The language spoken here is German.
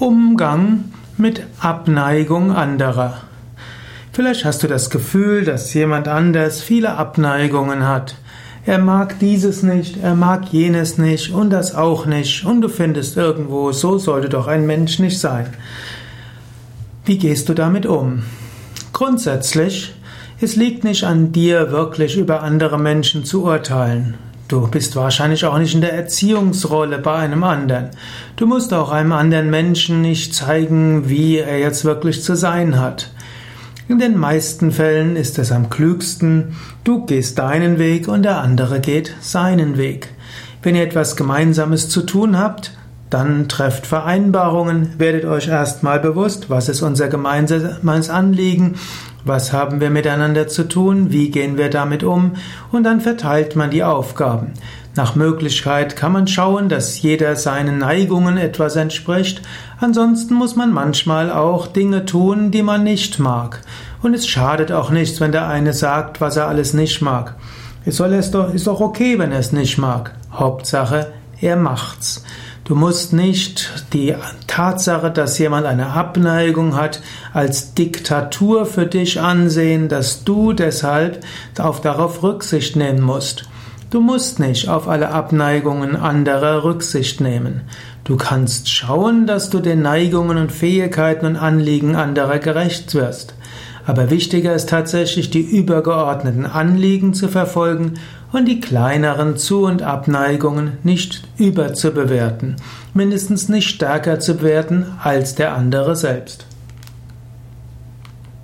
Umgang mit Abneigung anderer. Vielleicht hast du das Gefühl, dass jemand anders viele Abneigungen hat. Er mag dieses nicht, er mag jenes nicht und das auch nicht und du findest irgendwo, so sollte doch ein Mensch nicht sein. Wie gehst du damit um? Grundsätzlich, es liegt nicht an dir, wirklich über andere Menschen zu urteilen. Du bist wahrscheinlich auch nicht in der Erziehungsrolle bei einem anderen. Du musst auch einem anderen Menschen nicht zeigen, wie er jetzt wirklich zu sein hat. In den meisten Fällen ist es am klügsten, du gehst deinen Weg und der andere geht seinen Weg. Wenn ihr etwas Gemeinsames zu tun habt, dann trefft Vereinbarungen, werdet euch erstmal bewusst, was ist unser gemeinsames Anliegen was haben wir miteinander zu tun? Wie gehen wir damit um? Und dann verteilt man die Aufgaben. Nach Möglichkeit kann man schauen, dass jeder seinen Neigungen etwas entspricht. Ansonsten muss man manchmal auch Dinge tun, die man nicht mag. Und es schadet auch nichts, wenn der eine sagt, was er alles nicht mag. Es soll es doch, ist doch okay, wenn er es nicht mag. Hauptsache, er macht's. Du musst nicht die Tatsache, dass jemand eine Abneigung hat, als Diktatur für dich ansehen, dass du deshalb auf darauf Rücksicht nehmen musst. Du musst nicht auf alle Abneigungen anderer Rücksicht nehmen. Du kannst schauen, dass du den Neigungen und Fähigkeiten und Anliegen anderer gerecht wirst. Aber wichtiger ist tatsächlich, die übergeordneten Anliegen zu verfolgen und die kleineren Zu- und Abneigungen nicht überzubewerten, mindestens nicht stärker zu bewerten als der andere selbst.